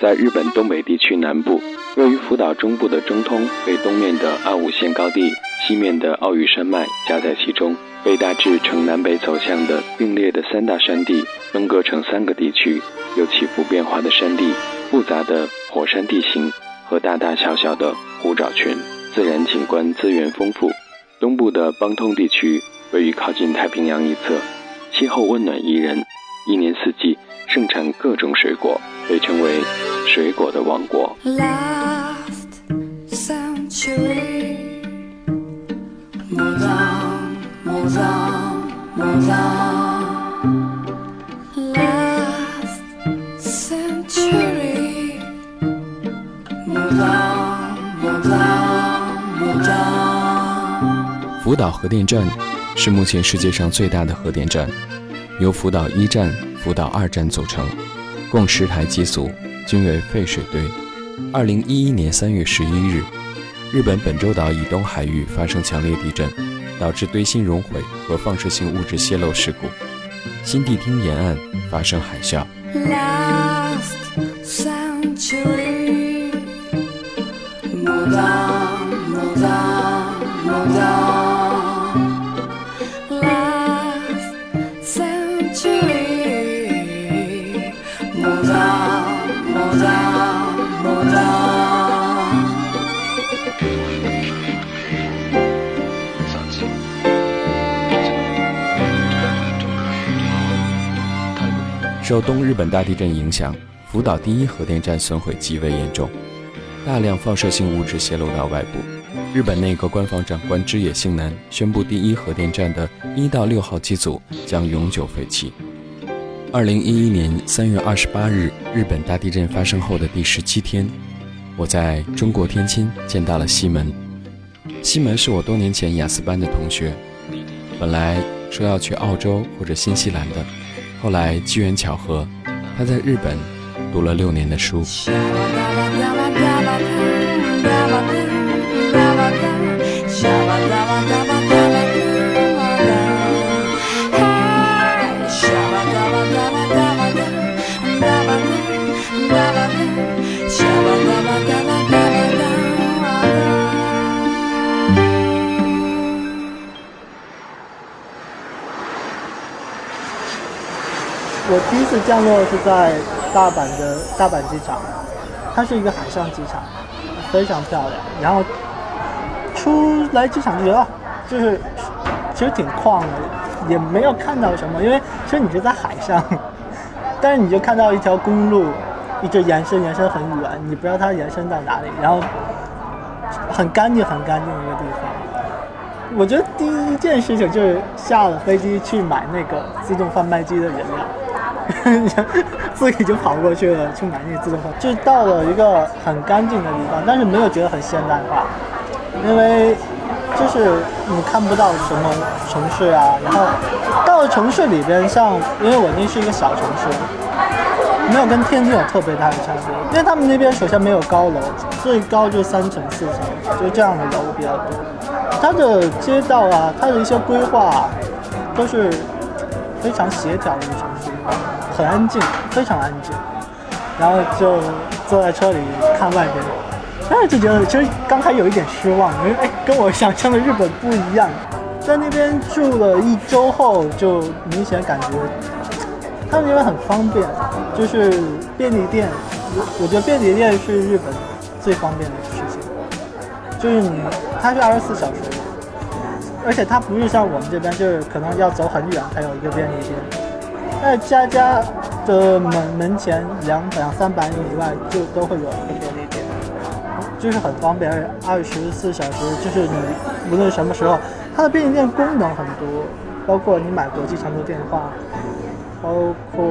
在日本东北地区南部，位于福岛中部的中通被东面的阿武线高地、西面的奥羽山脉夹在其中，被大致呈南北走向的并列的三大山地分割成三个地区，有起伏变化的山地、复杂的火山地形和大大小小的湖沼群，自然景观资源丰富。东部的邦通地区位于靠近太平洋一侧，气候温暖宜人，一年四季盛产各种水果，被称为。水果的王国。福岛核电站是目前世界上最大的核电站，由福岛一站、福岛二站组成，共十台机组。均为废水堆。二零一一年三月十一日，日本本州岛以东海域发生强烈地震，导致堆芯熔毁和放射性物质泄漏事故，新地町沿岸发生海啸。受东日本大地震影响，福岛第一核电站损毁极为严重，大量放射性物质泄漏到外部。日本内阁官方长官枝野幸男宣布，第一核电站的一到六号机组将永久废弃。二零一一年三月二十八日，日本大地震发生后的第十七天，我在中国天津见到了西门。西门是我多年前雅思班的同学，本来说要去澳洲或者新西兰的。后来机缘巧合，他在日本读了六年的书。第一次降落是在大阪的大阪机场，它是一个海上机场，非常漂亮。然后出来机场就觉得，就是其实挺旷的，也没有看到什么，因为其实你是在海上，但是你就看到一条公路一直延伸延伸很远，你不知道它延伸到哪里，然后很干净很干净的一个地方。我觉得第一件事情就是下了飞机去买那个自动贩卖机的饮料。自己就跑过去了，去买那个自动化，就到了一个很干净的地方，但是没有觉得很现代化，因为就是你看不到什么城市啊。然后到了城市里边，像因为我那是一个小城市，没有跟天津有特别大的差别，因为他们那边首先没有高楼，最高就三层四层，就这样的楼比较多。它的街道啊，它的一些规划都是非常协调的。很安静，非常安静，然后就坐在车里看外边，但是就觉得其实刚才有一点失望，因为哎，跟我想象的日本不一样。在那边住了一周后，就明显感觉他们那边很方便，就是便利店，我觉得便利店是日本最方便的事情，就是你它是二十四小时，而且它不是像我们这边，就是可能要走很远才有一个便利店。在家家的门门前两两三百米以外，就都会有便利店，就是很方便，二十四小时，就是你无论什么时候，它的便利店功能很多，包括你买国际长途电话，包括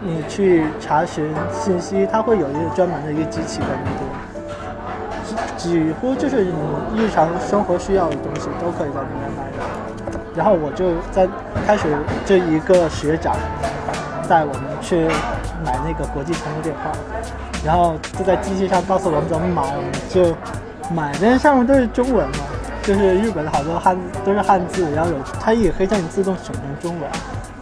你去查询信息，它会有一个专门的一个机器在那边，几几乎就是你日常生活需要的东西都可以在里面买到。然后我就在开始这一个学长带我们去买那个国际长途电话，然后就在机器上告诉我们怎么买，我们就买。那上面都是中文嘛，就是日本的好多汉字都是汉字，然后有它也可以让你自动选成中文。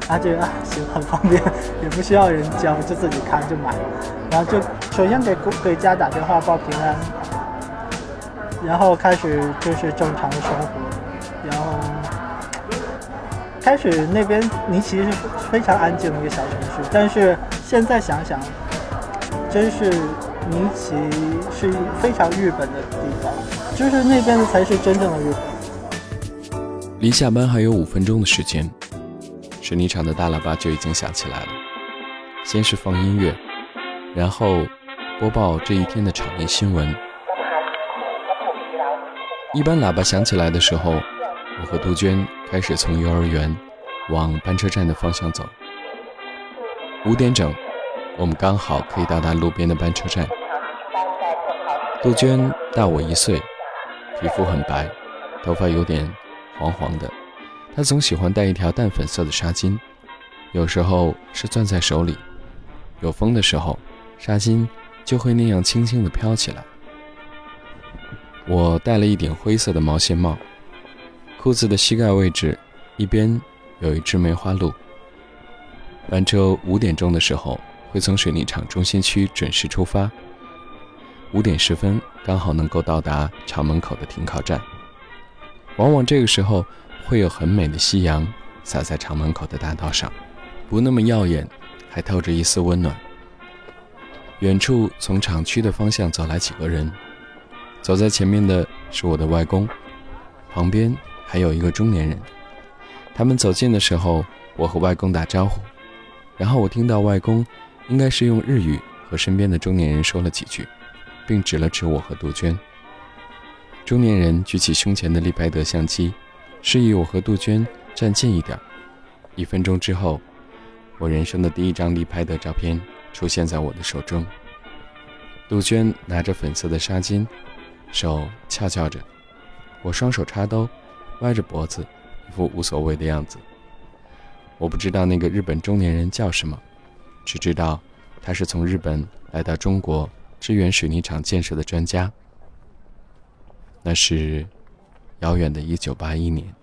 然后觉得啊行很方便，也不需要人教，就自己看就买，然后就首先给给家打电话报平安，然后开始就是正常的生活，开始那边尼奇是非常安静的一个小城市，但是现在想想，真是尼奇是非常日本的地方，就是那边的才是真正的日本。离下班还有五分钟的时间。水泥厂的大喇叭就已经响起来了，先是放音乐，然后播报这一天的场内新闻。一般喇叭响起来的时候，我和杜鹃开始从幼儿园往班车站的方向走。五点整，我们刚好可以到达路边的班车站。杜鹃大我一岁，皮肤很白，头发有点黄黄的。他总喜欢戴一条淡粉色的纱巾，有时候是攥在手里，有风的时候，纱巾就会那样轻轻地飘起来。我戴了一顶灰色的毛线帽，裤子的膝盖位置一边有一只梅花鹿。班车五点钟的时候会从水泥厂中心区准时出发，五点十分刚好能够到达厂门口的停靠站。往往这个时候。会有很美的夕阳洒在厂门口的大道上，不那么耀眼，还透着一丝温暖。远处从厂区的方向走来几个人，走在前面的是我的外公，旁边还有一个中年人。他们走近的时候，我和外公打招呼，然后我听到外公应该是用日语和身边的中年人说了几句，并指了指我和杜鹃。中年人举起胸前的立拍德相机。示意我和杜鹃站近一点。一分钟之后，我人生的第一张立拍的照片出现在我的手中。杜鹃拿着粉色的纱巾，手翘翘着，我双手插兜，歪着脖子，一副无所谓的样子。我不知道那个日本中年人叫什么，只知道他是从日本来到中国支援水泥厂建设的专家。那是遥远的1981年。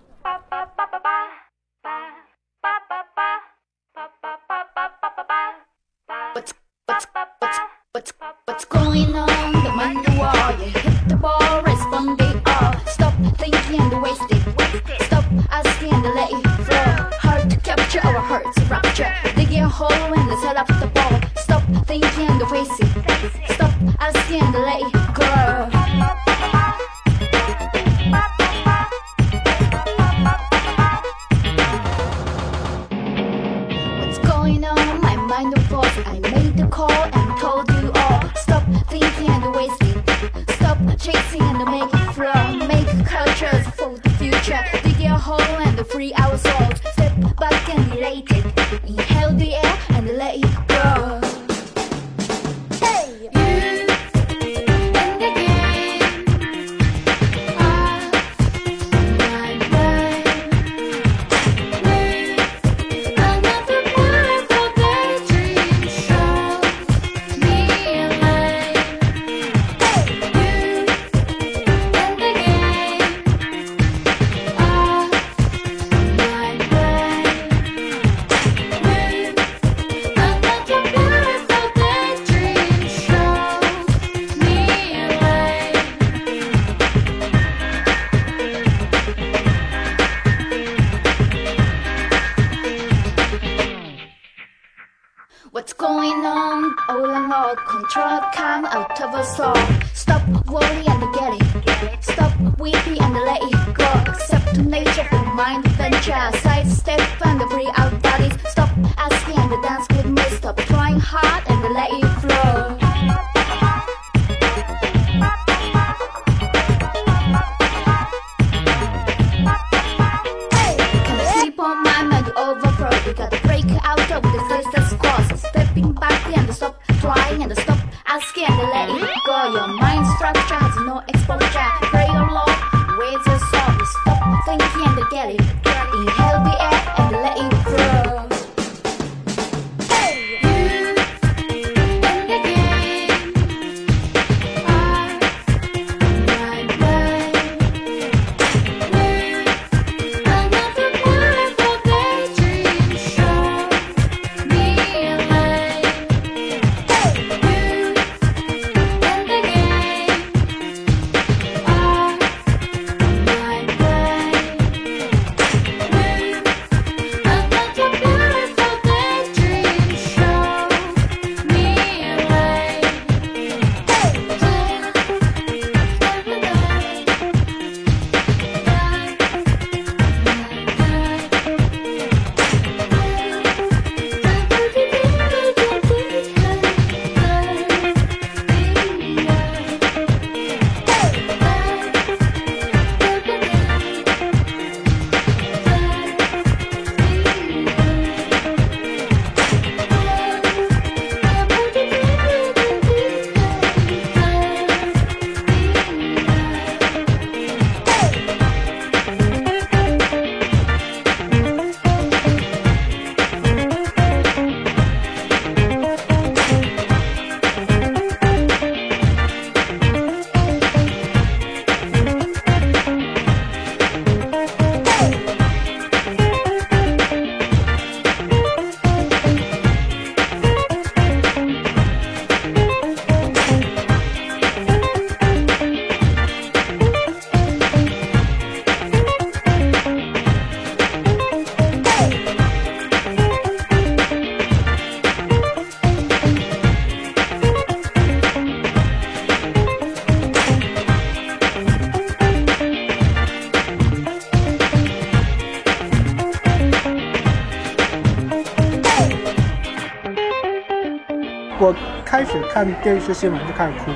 电视新闻就开始哭，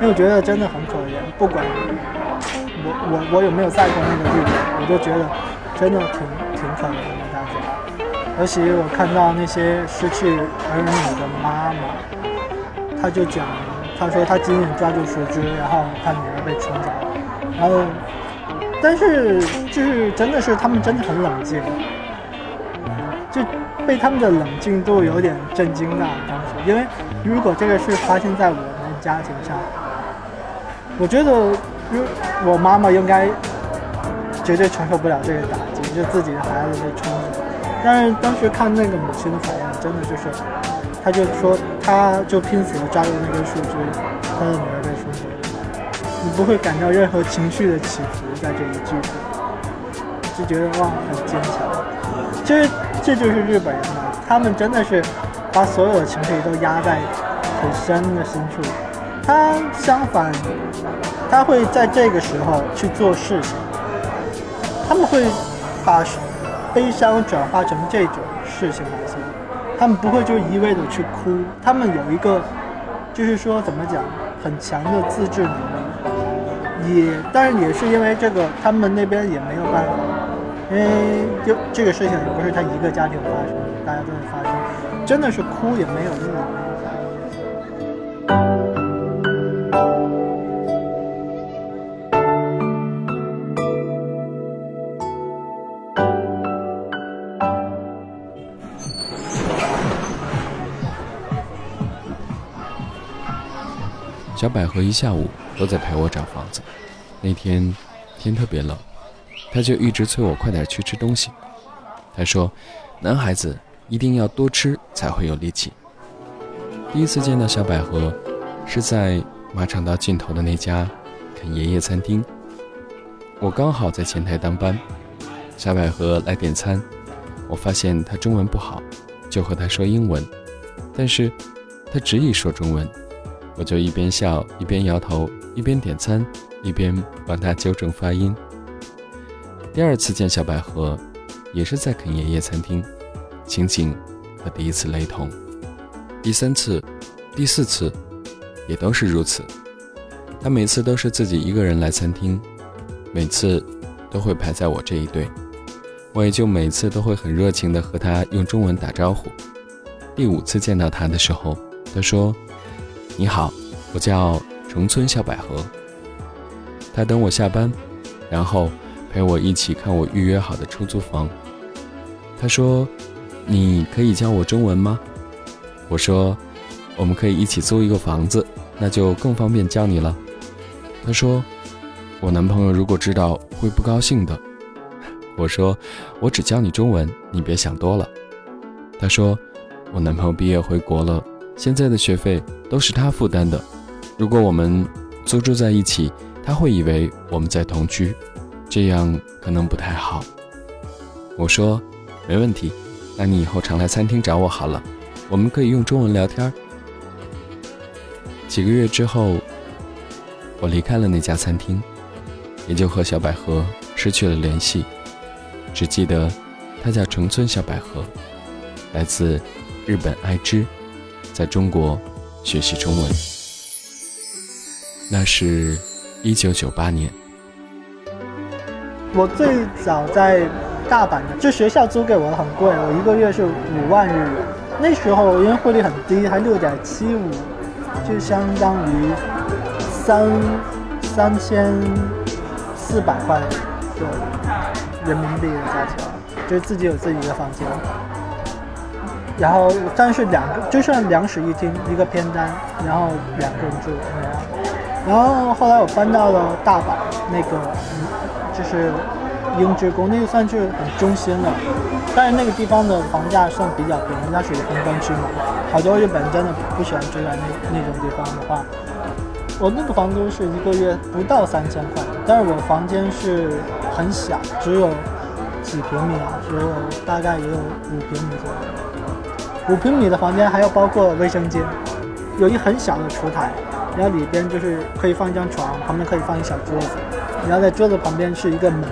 因为我觉得真的很可怜。不管我我我有没有在过那个地方，我都觉得真的挺挺可怜的大家。尤其我看到那些失去儿女的妈妈，她就讲，她说她紧紧抓住树枝，然后她女儿被冲走了，然后但是就是真的是他们真的很冷静，就被他们的冷静度有点震惊到当时，因为如果这个事发生在我们家庭上，我觉得如我妈妈应该绝对承受不了这个打击，就自己的孩子被冲走。但是当时看那个母亲的反应，真的就是，她就说，她就拼死的抓住那根树枝，她的女儿被冲走，你不会感到任何情绪的起伏在这一句，就觉得哇，很坚强。其实这就是日本人嘛，他们真的是把所有的情绪都压在很深的深处。他相反，他会在这个时候去做事情，他们会把。悲伤转化成这种事情来做，他们不会就一味的去哭，他们有一个，就是说怎么讲，很强的自制能力，也，但是也是因为这个，他们那边也没有办法，因为就这个事情也不是他一个家庭发生，大家都会发生，真的是哭也没有意义。小百合一下午都在陪我找房子。那天天特别冷，他就一直催我快点去吃东西。他说：“男孩子一定要多吃才会有力气。”第一次见到小百合，是在马场道尽头的那家肯爷爷餐厅。我刚好在前台当班，小百合来点餐，我发现她中文不好，就和她说英文，但是她执意说中文。我就一边笑一边摇头，一边点餐，一边帮她纠正发音。第二次见小百合，也是在肯爷爷餐厅，情景和第一次雷同。第三次、第四次也都是如此。他每次都是自己一个人来餐厅，每次都会排在我这一队，我也就每次都会很热情地和他用中文打招呼。第五次见到他的时候，他说。你好，我叫重村小百合。他等我下班，然后陪我一起看我预约好的出租房。他说：“你可以教我中文吗？”我说：“我们可以一起租一个房子，那就更方便教你了。”他说：“我男朋友如果知道会不高兴的。”我说：“我只教你中文，你别想多了。”他说：“我男朋友毕业回国了。”现在的学费都是他负担的，如果我们租住在一起，他会以为我们在同居，这样可能不太好。我说没问题，那你以后常来餐厅找我好了，我们可以用中文聊天。几个月之后，我离开了那家餐厅，也就和小百合失去了联系，只记得她叫城村小百合，来自日本爱知。在中国学习中文，那是一九九八年。我最早在大阪的，就学校租给我的很贵，我一个月是五万日元。那时候因为汇率很低，还六点七五，就相当于三三千四百块的人民币的价钱，就是自己有自己的房间。然后，但是两个就算两室一厅，一个偏单，然后两个人住。然后后来我搬到了大阪，那个就是英之宫，那个算是很中心了。但是那个地方的房价算比较便宜，它属于红灯区嘛。好多日本人真的不喜欢住在那那种地方的话，我那个房租是一个月不到三千块，但是我房间是很小，只有几平米啊，只有大概也有五平米左右。五平米的房间还要包括卫生间，有一很小的厨台，然后里边就是可以放一张床，旁边可以放一小桌子，然后在桌子旁边是一个门，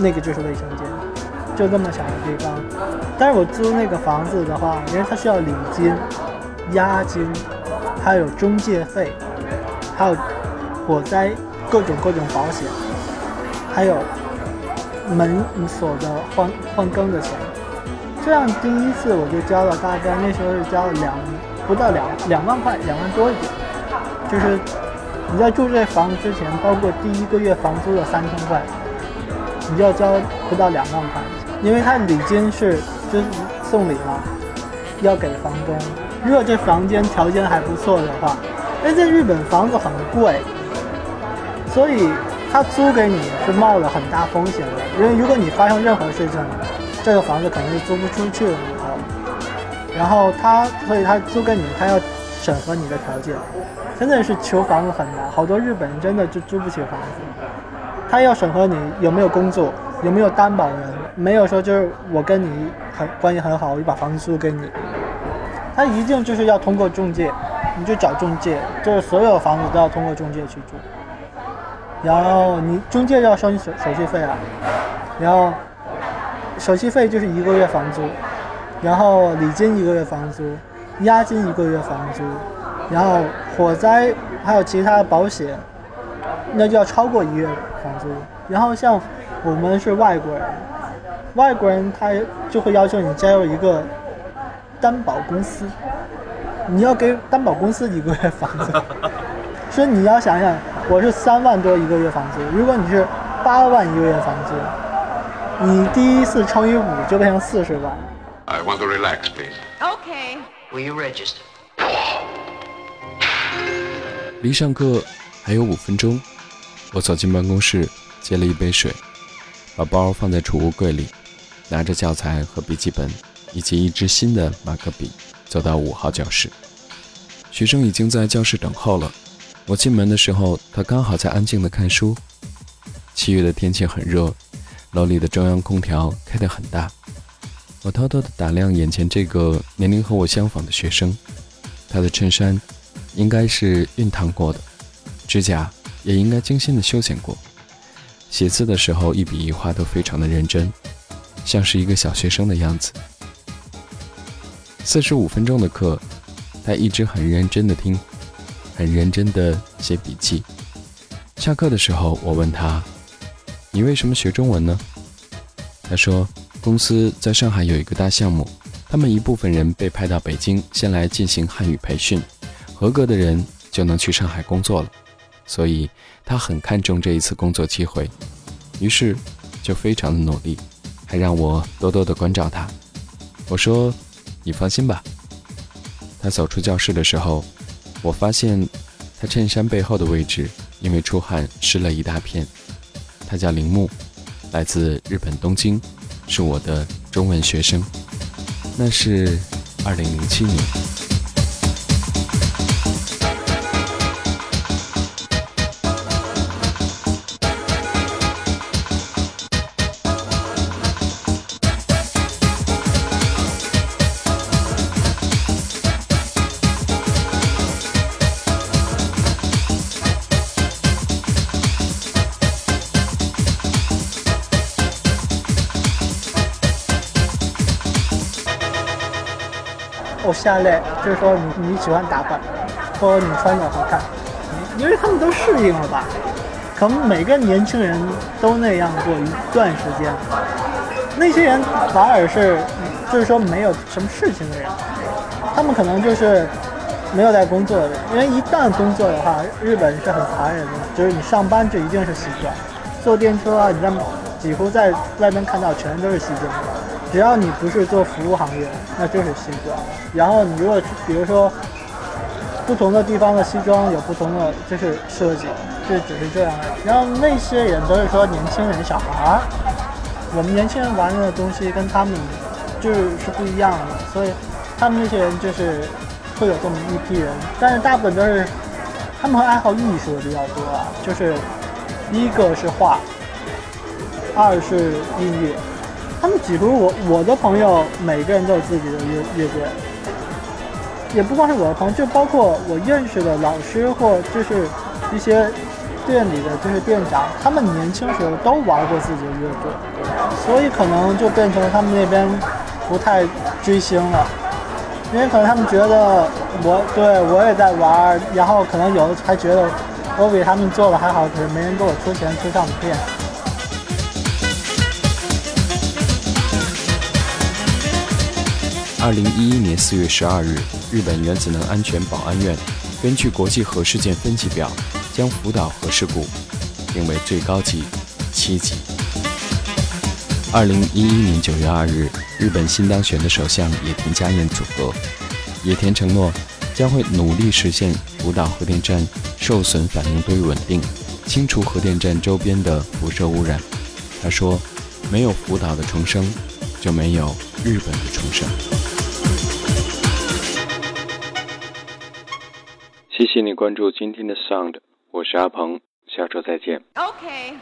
那个就是卫生间，就这么小的地方。但是我租那个房子的话，因为它需要礼金、押金，还有中介费，还有火灾各种各种保险，还有门锁的换换更的钱。这样第一次我就交了大概那时候是交了两不到两两万块，两万多一点。就是你在住这房子之前，包括第一个月房租的三千块，你就要交不到两万块，因为他礼金是就是送礼嘛，要给房东。如果这房间条件还不错的话，因为在日本房子很贵，所以他租给你是冒了很大风险的。因为如果你发生任何事情，这个房子可能是租不出去了以后，然后他，所以他租给你，他要审核你的条件。真的是求房子很难，好多日本人真的就租不起房子。他要审核你有没有工作，有没有担保人，没有说就是我跟你很关系很好，我就把房子租给你。他一定就是要通过中介，你就找中介，就是所有房子都要通过中介去住。然后你中介要收你手手续费啊，然后手续费就是一个月房租，然后礼金一个月房租，押金一个月房租。然后火灾还有其他保险，那就要超过一月房租。然后像我们是外国人，外国人他就会要求你加入一个担保公司，你要给担保公司一个月房租。所以你要想想，我是三万多一个月房租，如果你是八万一个月房租，你第一次乘以五就变成四十万。I want to relax, please. Okay. Will you register? 离上课还有五分钟，我走进办公室，接了一杯水，把包放在储物柜里，拿着教材和笔记本，以及一支新的马克笔，走到五号教室。学生已经在教室等候了。我进门的时候，他刚好在安静的看书。七月的天气很热，楼里的中央空调开得很大。我偷偷地打量眼前这个年龄和我相仿的学生，他的衬衫。应该是熨烫过的，指甲也应该精心的修剪过。写字的时候，一笔一画都非常的认真，像是一个小学生的样子。四十五分钟的课，他一直很认真的听，很认真的写笔记。下课的时候，我问他：“你为什么学中文呢？”他说：“公司在上海有一个大项目，他们一部分人被派到北京，先来进行汉语培训。”合格的人就能去上海工作了，所以他很看重这一次工作机会，于是就非常的努力，还让我多多的关照他。我说：“你放心吧。”他走出教室的时候，我发现他衬衫背后的位置因为出汗湿了一大片。他叫铃木，来自日本东京，是我的中文学生。那是二零零七年。下类就是说你你喜欢打扮，或者你穿的好看，因为他们都适应了吧？可能每个年轻人都那样过一段时间，那些人反而是就是说没有什么事情的人，他们可能就是没有在工作的，因为一旦工作的话，日本是很残忍的，就是你上班就一定是西装，坐电车啊，你在几乎在外面看到全都是西装。只要你不是做服务行业，那就是西装。然后你如果比如说不同的地方的西装有不同的就是设计，就只是这样。然后那些人都是说年轻人、小孩儿，我们年轻人玩的东西跟他们就是是不一样的，所以他们那些人就是会有这么一批人。但是大部分都是他们爱好艺术的比较多啊，就是一个是画，二是音乐。他们几乎我我的朋友每个人都有自己的乐乐队，也不光是我的朋友，就包括我认识的老师或就是一些店里的就是店长，他们年轻时候都玩过自己的乐队，所以可能就变成了他们那边不太追星了。因为可能他们觉得我对我也在玩，然后可能有的还觉得我比他们做的还好，可是没人给我出钱出唱片。二零一一年四月十二日，日本原子能安全保安院根据国际核事件分级表，将福岛核事故定为最高级七级。二零一一年九月二日，日本新当选的首相野田佳彦组合，野田承诺将会努力实现福岛核电站受损反应堆稳定，清除核电站周边的辐射污染。他说：“没有福岛的重生，就没有日本的重生。”谢谢你关注今天的 Sound，我是阿鹏，下周再见。OK。